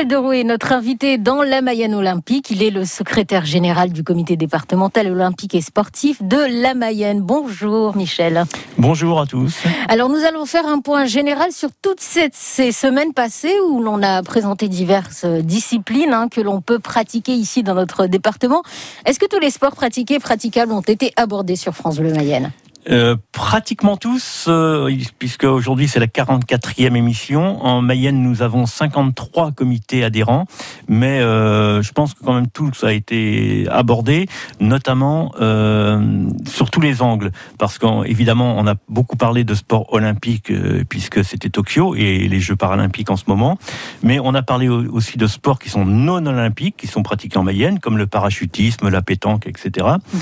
Michel Derouet est notre invité dans la Mayenne Olympique. Il est le secrétaire général du comité départemental olympique et sportif de la Mayenne. Bonjour Michel. Bonjour à tous. Alors nous allons faire un point général sur toutes ces, semaines passées où l'on a présenté diverses disciplines hein, que l'on peut pratiquer ici dans notre département. Est-ce que tous les sports pratiqués et praticables ont été abordés sur France Bleu Mayenne? Euh, pratiquement tous, euh, puisque aujourd'hui c'est la 44e émission. En Mayenne, nous avons 53 comités adhérents, mais euh, je pense que quand même tout ça a été abordé, notamment euh, sur tous les angles, parce qu'évidemment on a beaucoup parlé de sport olympique puisque c'était Tokyo et les Jeux paralympiques en ce moment, mais on a parlé aussi de sports qui sont non olympiques, qui sont pratiqués en Mayenne, comme le parachutisme, la pétanque, etc. Mhm.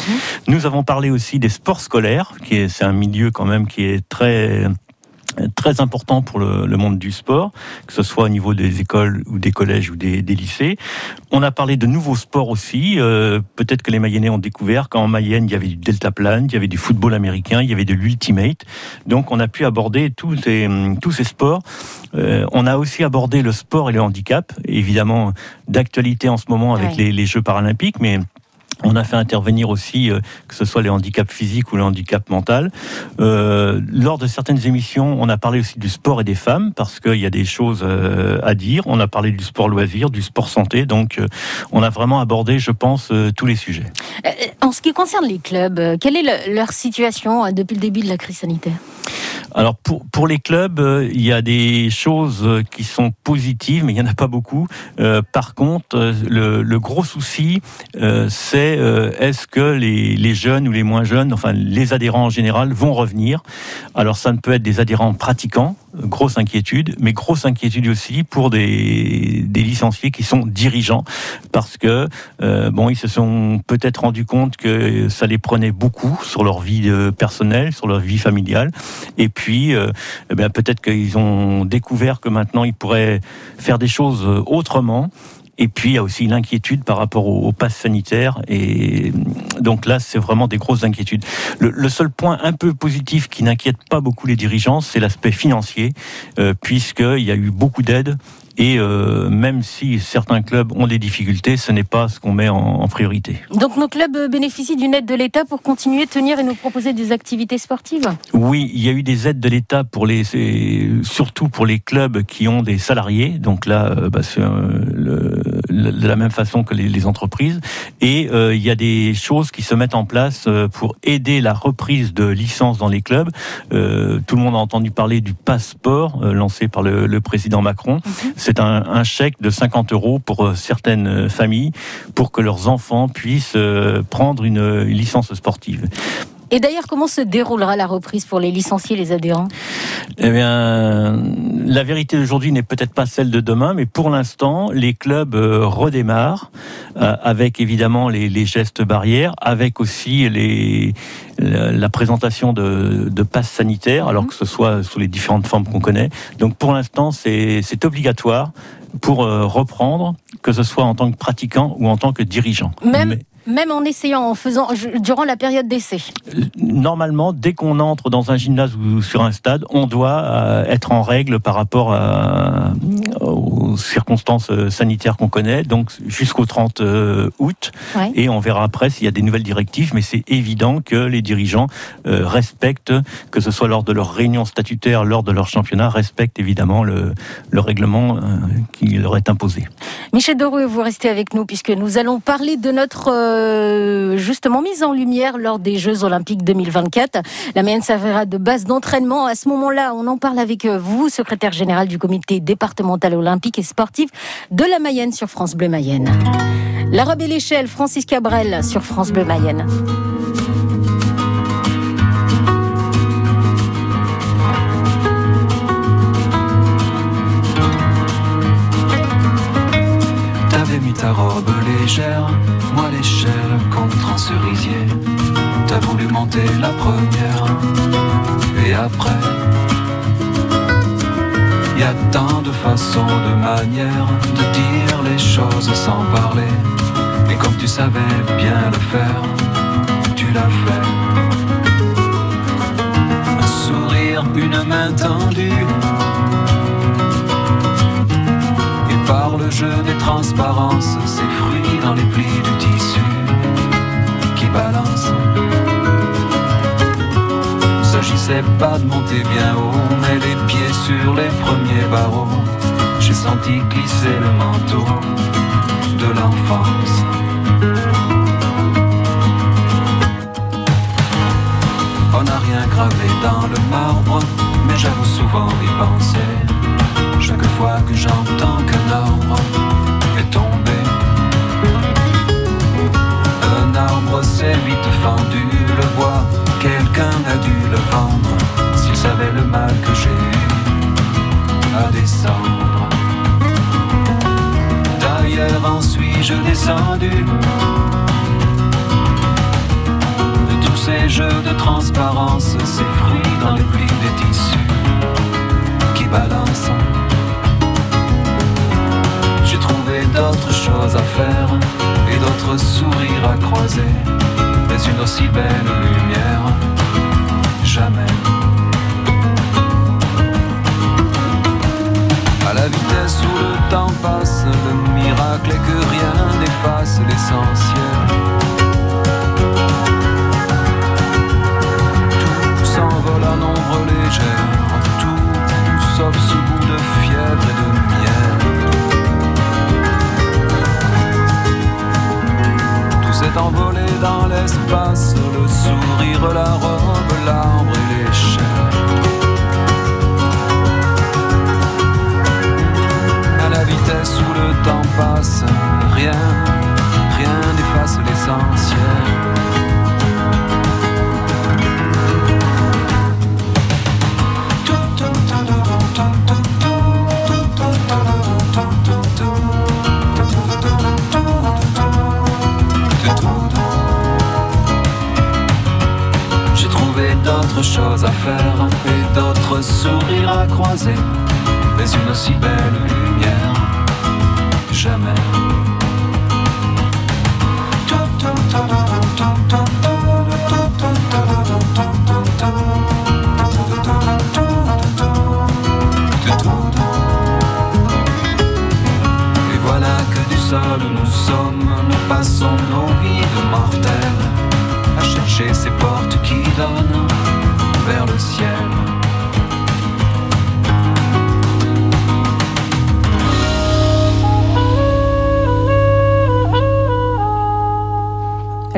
Nous avons parlé aussi des sports scolaires c'est un milieu quand même qui est très très important pour le, monde du sport, que ce soit au niveau des écoles ou des collèges ou des, lycées. On a parlé de nouveaux sports aussi. Euh, peut-être que les Mayennais ont découvert qu'en Mayenne, il y avait du deltaplane, il y avait du football américain, il y avait de l'ultimate. Donc on a pu aborder tous ces, tous ces sports. Euh, on a aussi abordé le sport et le handicap, évidemment d'actualité en ce moment avec les, les Jeux paralympiques, mais on a fait intervenir aussi, euh, que ce soit les handicaps physiques ou le handicap mental. Euh, lors de certaines émissions, on a parlé aussi du sport et des femmes, parce qu'il y a des choses euh, à dire. On a parlé du sport loisir, du sport santé. Donc, on a vraiment abordé, je pense, tous les sujets. En ce qui concerne les clubs, quelle est leur situation depuis le début de la crise sanitaire? Alors pour, pour les clubs, euh, il y a des choses euh, qui sont positives, mais il n'y en a pas beaucoup. Euh, par contre, le, gros souci, c'est est-ce que les, les, jeunes ou les moins jeunes, enfin les adhérents en général, vont revenir? Alors ça ne peut être des adhérents pratiquants, grosse inquiétude, mais grosse inquiétude aussi pour des, des licenciés qui sont dirigeants, parce que bon, ils se sont peut-être rendus compte que ça les prenait beaucoup sur leur vie personnelle, sur leur vie familiale, et puis, euh, eh peut-être qu'ils ont découvert que maintenant ils pourraient faire des choses euh, autrement. Et puis il y a aussi l'inquiétude par rapport au, pass sanitaire. Et donc là, c'est vraiment des grosses inquiétudes. Le, seul point un peu positif qui n'inquiète pas beaucoup les dirigeants, c'est l'aspect financier, euh, puisqu'il y a eu beaucoup d'aides et euh, même si certains clubs ont des difficultés, ce n'est pas ce qu'on met en, priorité. Donc nos clubs bénéficient d'une aide de l'État pour continuer à tenir et nous proposer des activités sportives? Oui, il y a eu des aides de l'État pour les, surtout pour les clubs qui ont des salariés. Donc là, euh, bah, c'est de la même façon que les, entreprises. Et euh, il y a des choses qui se mettent en place pour aider la reprise de licences dans les clubs. tout le monde a entendu parler du passeport lancé par le, président Macron. Mhm c'est un, chèque de 50 euros pour euh, certaines euh, familles pour que leurs enfants puissent euh, prendre une licence sportive. Et d'ailleurs, comment se déroulera la reprise pour les licenciés, les adhérents? Eh bien, la vérité d'aujourd'hui n'est peut-être pas celle de demain, mais pour l'instant, les clubs redémarrent avec évidemment les, gestes barrières, avec aussi les, la, présentation de, de passes sanitaires, alors mhm. que ce soit sous les différentes formes qu'on connaît. Donc pour l'instant, c'est obligatoire pour euh, reprendre, que ce soit en tant que pratiquant ou en tant que dirigeant. Même, même en essayant, en faisant durant la période d'essai. Normalement, dès qu'on entre dans un gymnase ou sur un stade, on doit euh, être en règle par rapport à, aux circonstances euh, sanitaires qu'on connaît, donc jusqu'au 30 euh, août. Et on verra après s'il y a des nouvelles directives, mais c'est évident que les dirigeants respectent, que ce soit lors de leur réunion statutaire, lors de leur championnat, respectent évidemment le, le règlement qui leur est imposé. Michel Doreux, vous restez avec nous puisque nous allons parler de notre euh, justement mise en lumière lors des Jeux Olympiques 2024. La Mayenne servira de base d'entraînement. À ce moment-là, on en parle avec euh, vous, secrétaire général du comité départemental olympique et sportif de la Mayenne sur France Bleu Mayenne. La robe et l'échelle, Francis Cabrel sur France Bleu Mayenne. Ta robe légère l'échelle contre un cerisier. T'as voulu monter la première, et après, y a tant de façons, de manières de dire les choses sans parler. Et comme tu savais bien le faire, tu l'as fait. Un sourire, une main tendue. Et par le jeu des transparences, ses fruits dans les plis du qui balance. S'agissait pas de monter bien haut, mais les pieds sur les premiers barreaux. J'ai senti glisser le manteau de l'enfance. On n'a rien gravé dans le marbre, mais j'avoue souvent y penser. Chaque fois que j'entends qu'un arbre s'est vite fendu, le bois, quelqu'un a dû le vendre, s'il savait le mal que j'ai eu à descendre. D'ailleurs, en suis-je descendu? À mais une aussi belle lumière, jamais. À la vitesse où le temps passe, le miracle est que rien n'efface l'essentiel. Tout s'envole en ombre légère, tout sauf ce goût de fièvre et de l'espace, le sourire, la robe,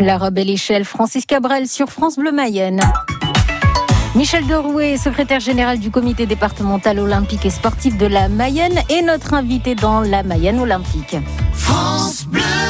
La robe et l'échelle, Francis Cabrel sur France Bleu Mayenne. Michel Derouet, secrétaire général du comité départemental olympique et sportif de la Mayenne, est notre invité dans la Mayenne olympique. France Bleu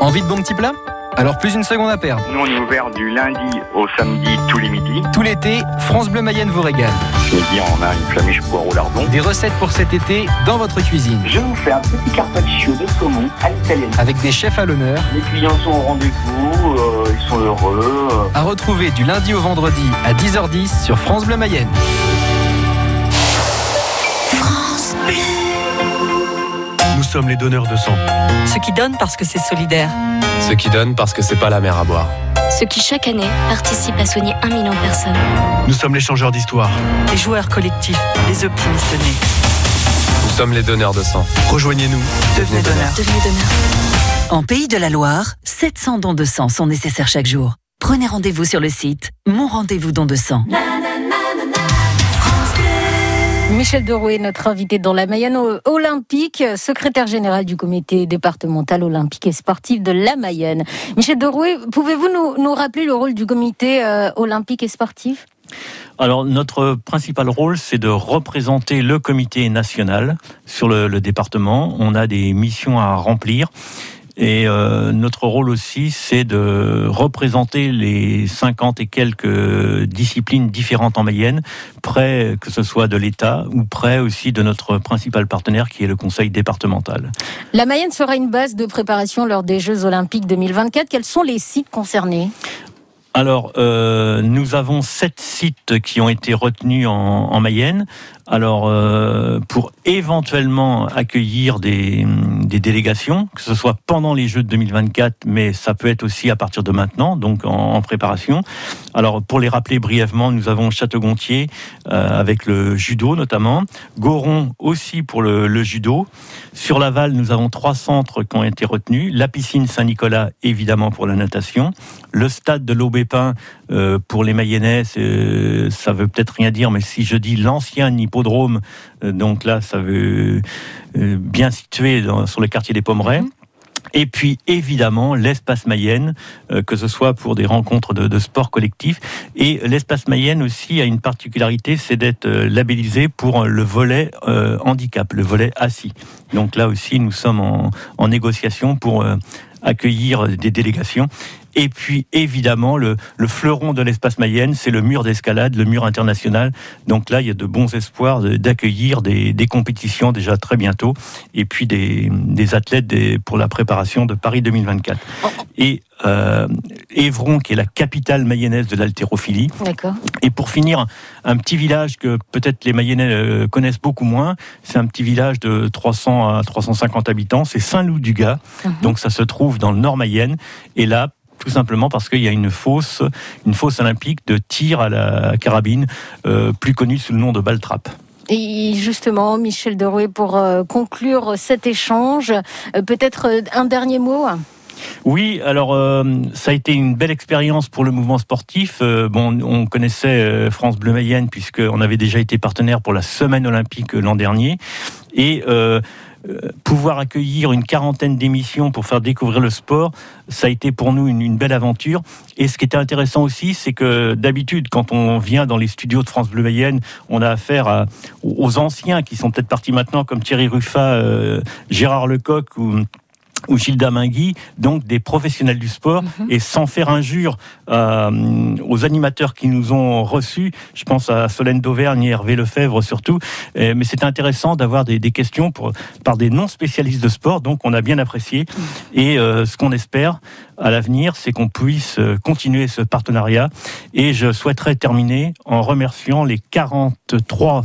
Envie de bons petits plats Alors plus une seconde à perdre. Nous, on est ouvert du lundi au samedi tous les midis. Tout l'été, France Bleu Mayenne vous régale. Midi, on a une flamiche poireau lardon. Des recettes pour cet été dans votre cuisine. Je vous fais un petit carpaccio de saumon à l'italienne. Avec des chefs à l'honneur. Les clients sont au rendez-vous, euh, ils sont heureux. À retrouver du lundi au vendredi à 10h10 sur France Bleu Mayenne. Sommes les donneurs de sang. Ceux qui donnent parce que c'est solidaire. Ceux qui donnent parce que c'est pas la mer à boire. Ceux qui chaque année participent à soigner un million de personnes. Nous sommes les changeurs d'histoire. Les joueurs collectifs, les optimistes nés. Nous sommes les donneurs de sang. Rejoignez-nous. Devenez donneurs. Devenez donneur. En Pays de la Loire, 700 dons de sang sont nécessaires chaque jour. Prenez rendez-vous sur le site Mon rendez-vous don de sang. Michel Derouet, notre invité dans la Mayenne olympique, secrétaire général du comité départemental olympique et sportif de la Mayenne. Michel Derouet, pouvez-vous nous, rappeler le rôle du comité euh, olympique et sportif? Alors, notre principal rôle, c'est de représenter le comité national sur le département. On a des missions à remplir. Et euh, notre rôle aussi, c'est de représenter les 50 et quelques disciplines différentes en Mayenne, près que ce soit de l'État ou près aussi de notre principal partenaire qui est le Conseil départemental. La Mayenne sera une base de préparation lors des Jeux Olympiques 2024. Quels sont les sites concernés? Alors, euh, nous avons sept sites qui ont été retenus en, en Mayenne. Alors, euh, pour éventuellement accueillir des, délégations, que ce soit pendant les Jeux de 2024, mais ça peut être aussi à partir de maintenant, donc en, préparation. Alors, pour les rappeler brièvement, nous avons Château-Gontier euh, avec le judo notamment, Goron aussi pour le, judo. Sur Laval, nous avons trois centres qui ont été retenus, la piscine Saint-Nicolas évidemment pour la natation, le stade de euh, pour les Mayennais, ça veut peut-être rien dire, mais si je dis l'ancien hippodrome, euh, donc là, ça veut euh, bien situé dans, sur le quartier des Pommerais. Et puis évidemment l'espace Mayenne, euh, que ce soit pour des rencontres de, de sport collectif. Et l'espace Mayenne aussi a une particularité, c'est d'être euh, labellisé pour le volet euh, handicap, le volet assis. Donc là aussi, nous sommes en, en négociation pour accueillir des délégations. Et puis évidemment, le, le fleuron de l'espace Mayenne, c'est le mur d'escalade, le mur international. Donc là, il y a de bons espoirs d'accueillir des, des, compétitions déjà très bientôt, et puis des, des athlètes des, pour la préparation de Paris 2024. Et euh, Évron, qui est la capitale mayonnaise de l'haltérophilie. Et pour finir, un petit village que peut-être les Mayennais euh, connaissent beaucoup moins. C'est un petit village de 300 à 350 habitants. C'est Saint-Loup-du-Gard. Uh -huh. Donc ça se trouve dans le nord Mayenne. Et là, tout simplement parce qu'il y a une fosse, une fosse olympique de tir à la carabine, euh, plus connue sous le nom de Baltrap. Et justement, Michel Derouet, pour euh, conclure cet échange, euh, peut-être un dernier mot? Oui, alors euh, ça a été une belle expérience pour le mouvement sportif. Euh, bon, on connaissait France Bleu Mayenne puisqu'on avait déjà été partenaire pour la semaine olympique l'an dernier et euh, pouvoir accueillir une quarantaine d'émissions pour faire découvrir le sport, ça a été pour nous une, belle aventure. Et ce qui était intéressant aussi, c'est que d'habitude, quand on vient dans les studios de France Bleu Mayenne, on a affaire aux anciens qui sont peut-être partis maintenant, comme Thierry Ruffat, euh, Gérard Lecoq ou ou Gilda Mingui, donc des professionnels du sport, -hmm. et sans faire injure euh, aux animateurs qui nous ont reçus, je pense à Solène d'Auvergne et Hervé Lefebvre surtout, mais c'est intéressant d'avoir des, des, questions pour, par des non-spécialistes de sport, donc on a bien apprécié, et euh, ce qu'on espère à l'avenir, c'est qu'on puisse euh, continuer ce partenariat, et je souhaiterais terminer en remerciant les 43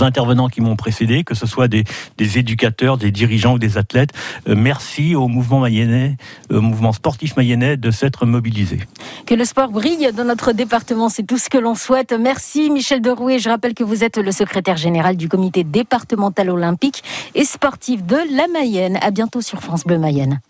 intervenants qui m'ont précédé, que ce soit des, éducateurs, des dirigeants ou des athlètes. Euh, merci au mouvement mayennais, au mouvement sportif mayennais de s'être mobilisé. Que le sport brille dans notre département, c'est tout ce que l'on souhaite. Merci Michel Derouet. Je rappelle que vous êtes le secrétaire général du comité départemental olympique et sportif de la Mayenne. À bientôt sur France Bleu Mayenne.